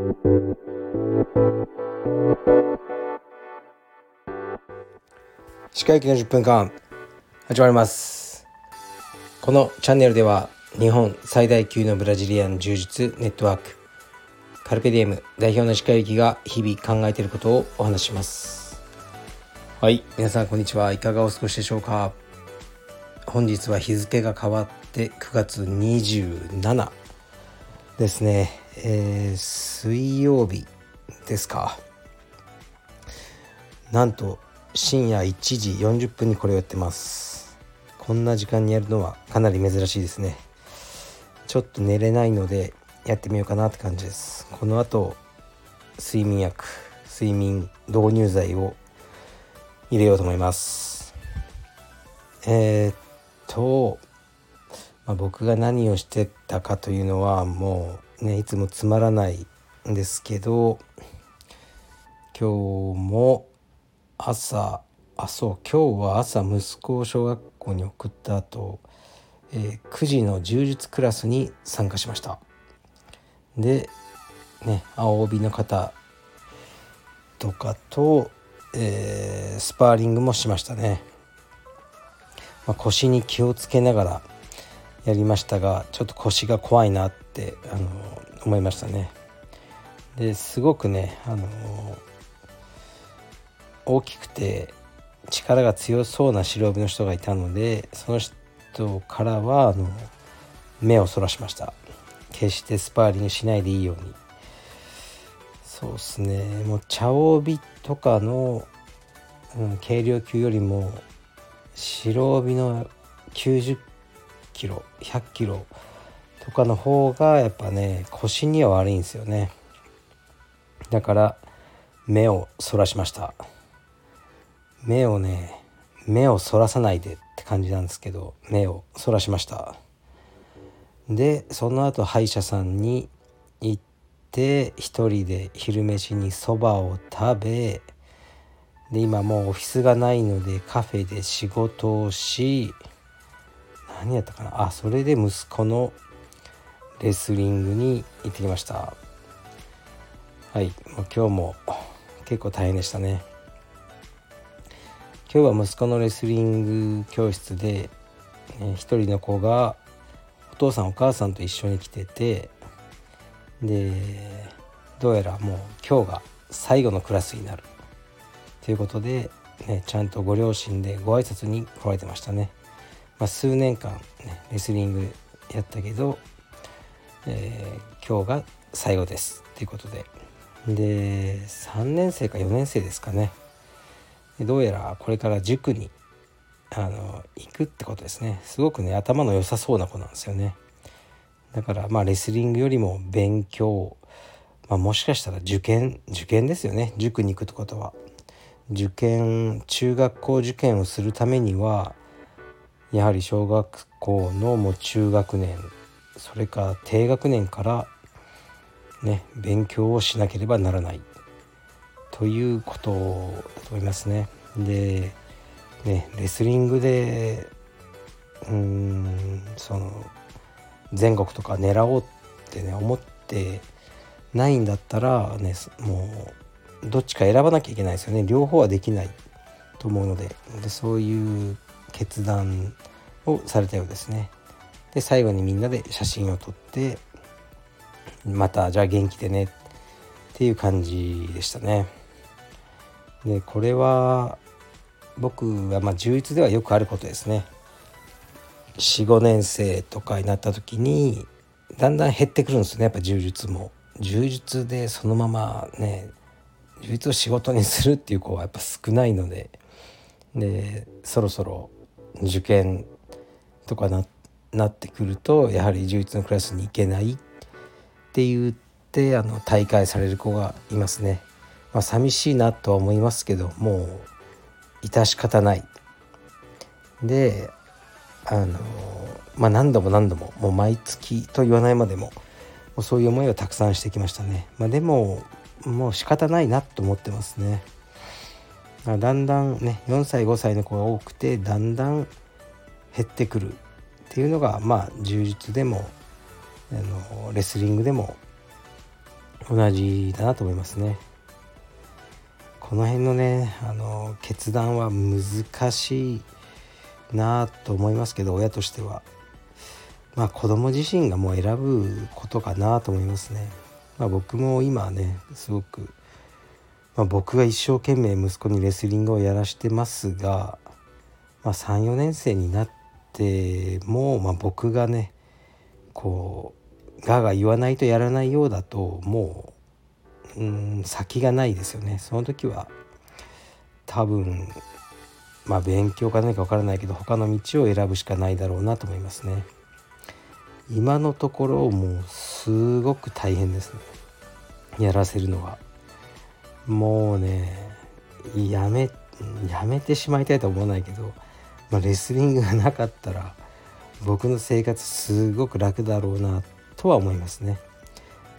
歯科医の10分間始まります。このチャンネルでは日本最大級のブラジリアン柔術ネットワークカルペディエム代表の歯科医が日々考えていることをお話します。はい。皆さんこんにちは。いかがお過ごしでしょうか。本日は日付が変わって9月27ですね、えー、水曜日ですか。なんと深夜1時40分にこれをやってます。こんな時間にやるのはかなり珍しいですね。ちょっと寝れないのでやってみようかなって感じです。この後睡眠薬睡眠導入剤を入れようと思います。えー、っと、まあ、僕が何をしてたかというのはもうねいつもつまらないんですけど今日も朝あそう今日は朝息子を小学校に送った後、えー、9時の柔術クラスに参加しました。でね青帯の方とかと、えー、スパーリングもしましたね、まあ、腰に気をつけながらやりましたがちょっと腰が怖いなってあの思いましたね。ですごくねあの大きくて力が強そうな白帯の人がいたのでその人からはあの目をそらしました。決してスパーリングしないでいいように。そうですね。もう茶帯とかの、うん、軽量級よりも白帯の90キロ100キロとかの方がやっぱね腰には悪いんですよね。だから目をそらしました。目をね目をそらさないでって感じなんですけど目をそらしました。でその後歯医者さんに行って一人で昼飯にそばを食べで今もうオフィスがないのでカフェで仕事をし何やったかな？あそれで息子のレスリングに行ってきました。はい。もう今日も結構大変でしたね。今日は息子のレスリング教室で、ね、一人の子がお父さんお母さんと一緒に来ててでどうやらもう今日が最後のクラスになる。ということで、ね、ちゃんとご両親でご挨拶に来られてましたね。まあ、数年間、ね、レスリングやったけど、えー、今日が最後ですということで。で3年生か4年生ですかね。どうやらこれから塾にあの行くってことですね。すごくね頭の良さそうな子なんですよね。だからまあレスリングよりも勉強、まあ、もしかしたら受験受験ですよね。塾に行くってことは。受験中学校受験をするためにはやはり小学校のもう中学年それから低学年からね勉強をしなければならないということだと思いますね。でねレスリングでうんその全国とか狙おうってね思ってないんだったらねもうどっちか選ばなきゃいけないですよね両方はできないと思うのででそういう決断をされたようですね。で最後にみんなで写真を撮ってまたじゃあ元気でねっていう感じでしたね。でこれは僕はまあ充実ではよくあることですね。45年生とかになった時にだんだん減ってくるんですねやっぱ柔術も。柔術でそのままね柔術を仕事にするっていう子はやっぱ少ないのででそろそろ受験とかななってくるとやはり柔術のクラスに行けないって言ってあの大会される子がいますね。まあ、寂しいなとは思いますけどもう致し方ない。であのまあ何度も何度ももう毎月と言わないまでももうそういう思いをたくさんしてきましたね、まあ、でももう仕方ないなと思ってますね。だんだんね4歳5歳の子が多くてだんだん減ってくるっていうのがまあ柔術でもあのレスリングでも同じだなと思いますねこの辺のねあの決断は難しいなと思いますけど親としてはまあ子供自身がもう選ぶことかなと思いますね。まあ、僕も今ねすごく、まあ、僕が一生懸命息子にレスリングをやらしてますが、まあ、34年生になっても、まあ、僕がねこうガーガー言わないとやらないようだともううん先がないですよね。その時は多分まあ勉強か何か分からないけど他の道を選ぶしかないだろうなと思いますね。今のところもうすごく大変ですねやらせるのはもうねやめやめてしまいたいとは思わないけど、まあ、レスリングがなかったら僕の生活すごく楽だろうなとは思いますね。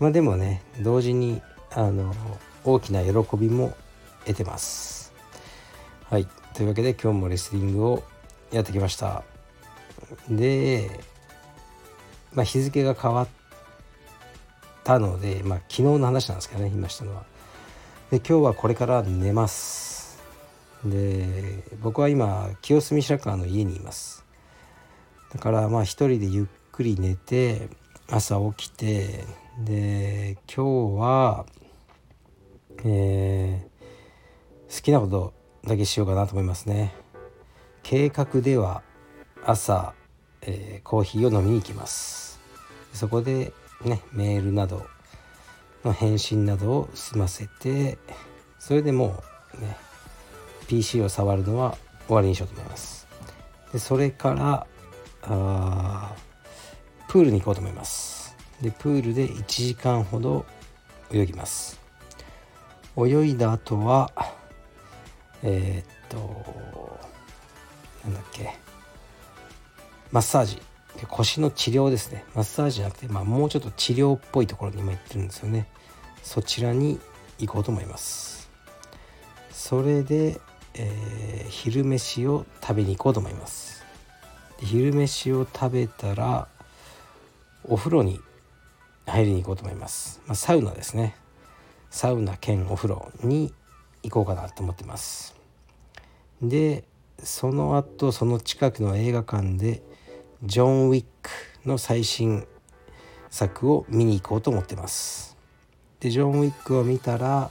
まあでもね同時にあの大きな喜びも得てます。はい。というわけで今日もレスリングをやってきました。でまあ、日付が変わったので、まあ、昨日の話なんですけどね言いましたのは。で今日はこれから寝ます。で僕は今清澄白河の家にいます。だからまあ一人でゆっくり寝て朝起きてで今日は、えー、好きなことだけしようかなと思いますね。計画では朝えー、コーヒーを飲みに行きますそこでねメールなどの返信などを済ませてそれでもうね PC を触るのは終わりにしようと思います。でそれからあプールに行こうと思います。でプールで1時間ほど泳ぎます。泳いだ後はえー、っとなんだっけマッサージ。腰の治療ですね。マッサージじゃなくて、まあ、もうちょっと治療っぽいところに今行ってるんですよね。そちらに行こうと思います。それで、えー、昼飯を食べに行こうと思います。昼飯を食べたらお風呂に入りに行こうと思います、まあ、サウナですね。サウナ兼お風呂に行こうかなと思ってます。でその後その近くの映画館でジョン・ウィックの最新作を見に行こうと思ってます。でジョン・ウィックを見たら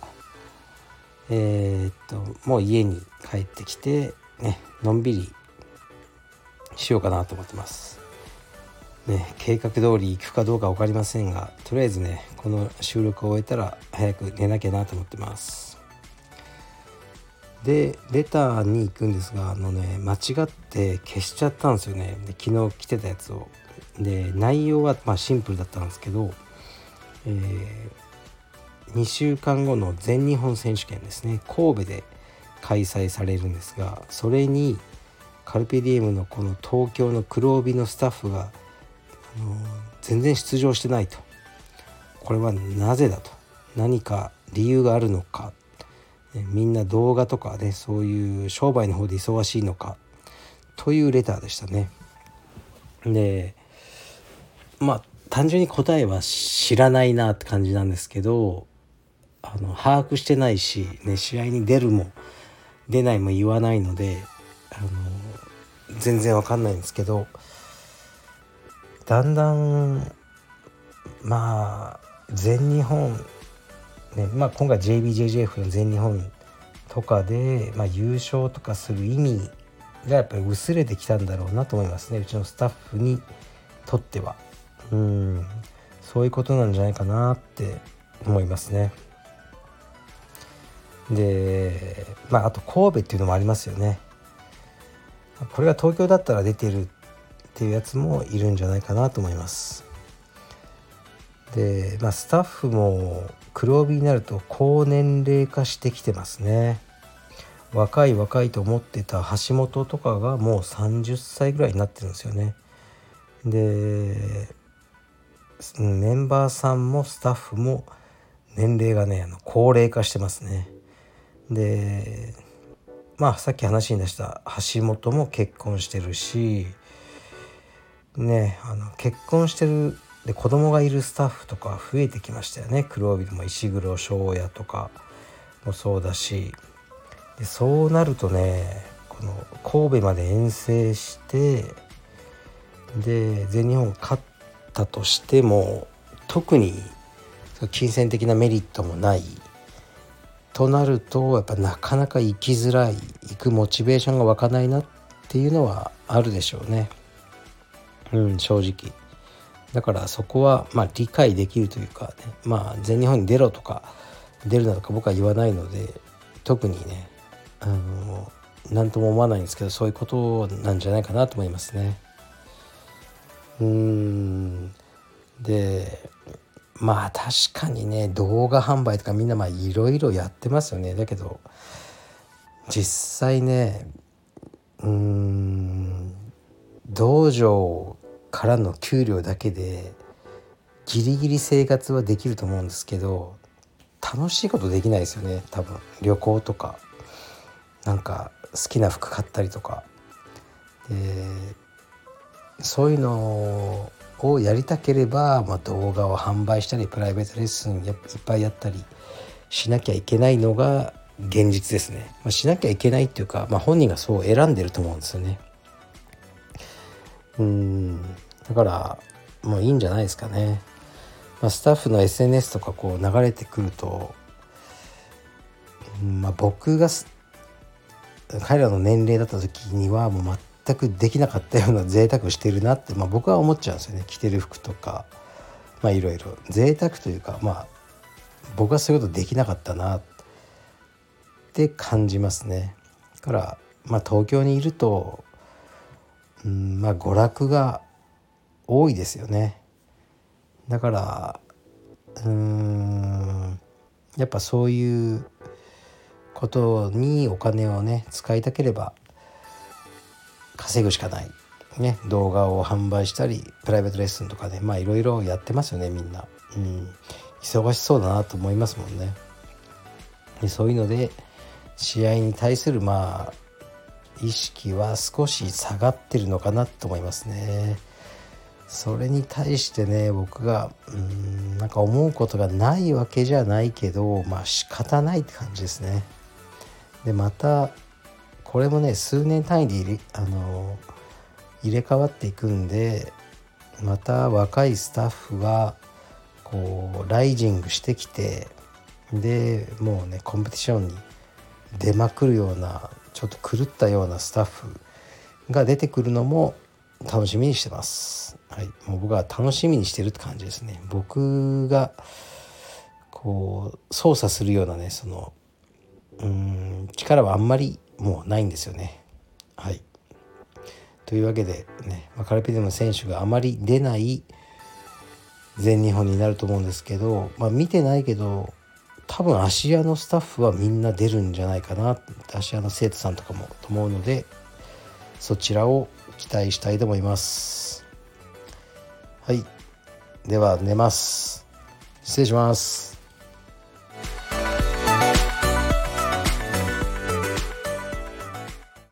えー、っともう家に帰ってきてねのんびりしようかなと思ってます。ね計画通り行くかどうか分かりませんがとりあえずねこの収録を終えたら早く寝なきゃなと思ってます。でレターに行くんですがあのね間違って消しちゃったんですよね。で昨日来てたやつを。で内容はまシンプルだったんですけど、えー、2週間後の全日本選手権ですね。神戸で開催されるんですがそれにカルペディエムのこの東京の黒帯のスタッフがあの全然出場してないと。これはなぜだと。何か理由があるのかみんな動画とかねそういう商売の方で忙しいのかというレターでしたね。でまあ単純に答えは知らないなって感じなんですけどあの把握してないし、ね、試合に出るも出ないも言わないのであの全然わかんないんですけどだんだんまあ全日本ねまあ、今回 JBJJF の全日本とかで、まあ、優勝とかする意味がやっぱり薄れてきたんだろうなと思いますね。うちのスタッフにとっては。うん。そういうことなんじゃないかなって思いますね。でまああと神戸っていうのもありますよね。これが東京だったら出てるっていうやつもいるんじゃないかなと思います。で、まあ、スタッフも黒帯になると高年齢化してきてますね。若い若いと思ってた橋本とかがもう30歳ぐらいになってるんですよね。でメンバーさんもスタッフも年齢がねあの高齢化してますね。でまあさっき話に出した橋本も結婚してるしねあの結婚してるで子供がいるスタッフとか増えてきましたよね。黒帯でも石黒翔也とかもそうだし。でそうなるとねこの神戸まで遠征してで全日本勝ったとしても特に金銭的なメリットもない。となるとやっぱなかなか行きづらい。行くモチベーションが湧かないなっていうのはあるでしょうね。うん正直。だからそこはまあ理解できるというかねまあ全日本に出ろとか出るなとか僕は言わないので特にねあの何とも思わないんですけどそういうことなんじゃないかなと思いますね。うんでまあ確かにね動画販売とかみんなまあいろいろやってますよねだけど実際ねうん道場からの給料だけでギリギリ生活はできると思うんですけど楽しいことできないですよね多分。旅行とかなんか好きな服買ったりとか。でそういうのをやりたければ、まあ、動画を販売したりプライベートレッスンいっぱいやったりしなきゃいけないのが現実ですね、まあ、しなきゃいけないっていうか、まあ、本人がそう選んでると思うんですよね。うん。だからもういいんじゃないですかね、まあ、スタッフの SNS とかこう流れてくると、まあ、僕が彼らの年齢だった時にはもう全くできなかったような 贅沢してるなって、まあ、僕は思っちゃうんですよね。着てる服とかまあいろいろ。贅沢というかまあ僕はそういうことできなかったなって感じますね。からまあ東京にいると、うん、まあ娯楽が多いですよね。だからうんやっぱそういうことにお金をね使いたければ稼ぐしかない、ね、動画を販売したりプライベートレッスンとかねまあいろいろやってますよねみんな、うん、忙しそうだなと思いますもんね。でそういうので試合に対するまあ意識は少し下がってるのかなと思いますね。それに対してね僕がうんなんか思うことがないわけじゃないけどまあ仕方ないって感じですね。でまたこれもね数年単位で入れあの入れ替わっていくんでまた若いスタッフがこうライジングしてきてでもうねコンペティションに出まくるようなちょっと狂ったようなスタッフが出てくるのも楽しみにしてます。はい、もう僕は楽しみにしてるって感じですね。僕がこう操作するようなねそのうん力はあんまりもうないんですよね。はい、というわけでね、まあ、カルピディの選手があまり出ない全日本になると思うんですけど、まあ、見てないけど多分芦屋のスタッフはみんな出るんじゃないかな。芦屋の生徒さんとかもと思うのでそちらを期待したいと思います。はい。では寝ます。失礼します。